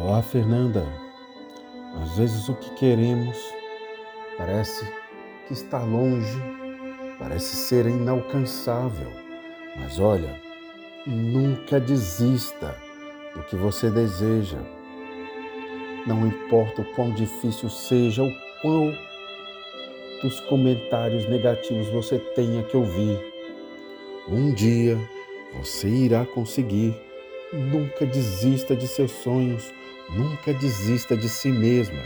Olá, Fernanda. Às vezes o que queremos parece que está longe, parece ser inalcançável. Mas olha, nunca desista do que você deseja. Não importa o quão difícil seja, o quão dos comentários negativos você tenha que ouvir. Um dia você irá conseguir. Nunca desista de seus sonhos, nunca desista de si mesma.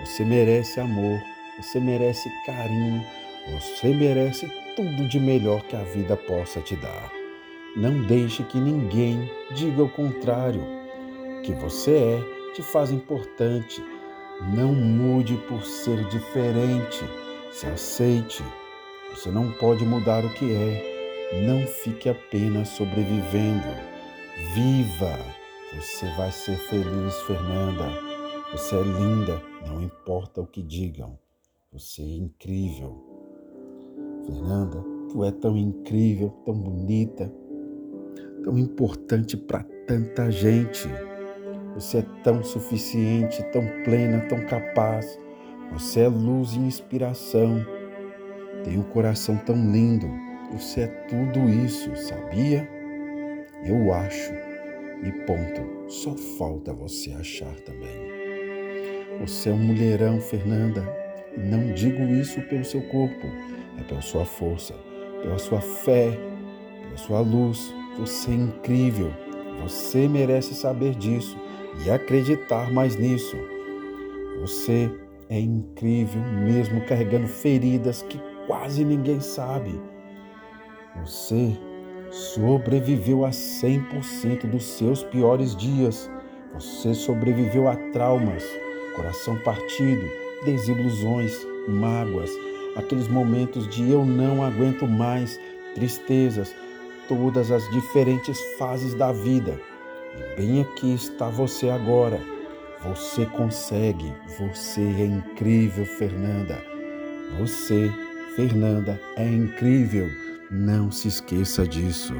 Você merece amor, você merece carinho, você merece tudo de melhor que a vida possa te dar. Não deixe que ninguém diga o contrário. O que você é te faz importante. Não mude por ser diferente. Se aceite. Você não pode mudar o que é. Não fique apenas sobrevivendo. Viva! Você vai ser feliz, Fernanda. Você é linda, não importa o que digam. Você é incrível. Fernanda, tu é tão incrível, tão bonita, tão importante para tanta gente. Você é tão suficiente, tão plena, tão capaz. Você é luz e inspiração. Tem um coração tão lindo. Você é tudo isso, sabia? Eu acho. E ponto. Só falta você achar também. Você é um mulherão, Fernanda. Não digo isso pelo seu corpo, é pela sua força, pela sua fé, pela sua luz. Você é incrível. Você merece saber disso e acreditar mais nisso. Você é incrível, mesmo carregando feridas que quase ninguém sabe. Você sobreviveu a 100% dos seus piores dias. Você sobreviveu a traumas, coração partido, desilusões, mágoas, aqueles momentos de eu não aguento mais, tristezas, todas as diferentes fases da vida. E bem aqui está você agora. Você consegue, você é incrível, Fernanda. Você, Fernanda, é incrível. Não se esqueça disso.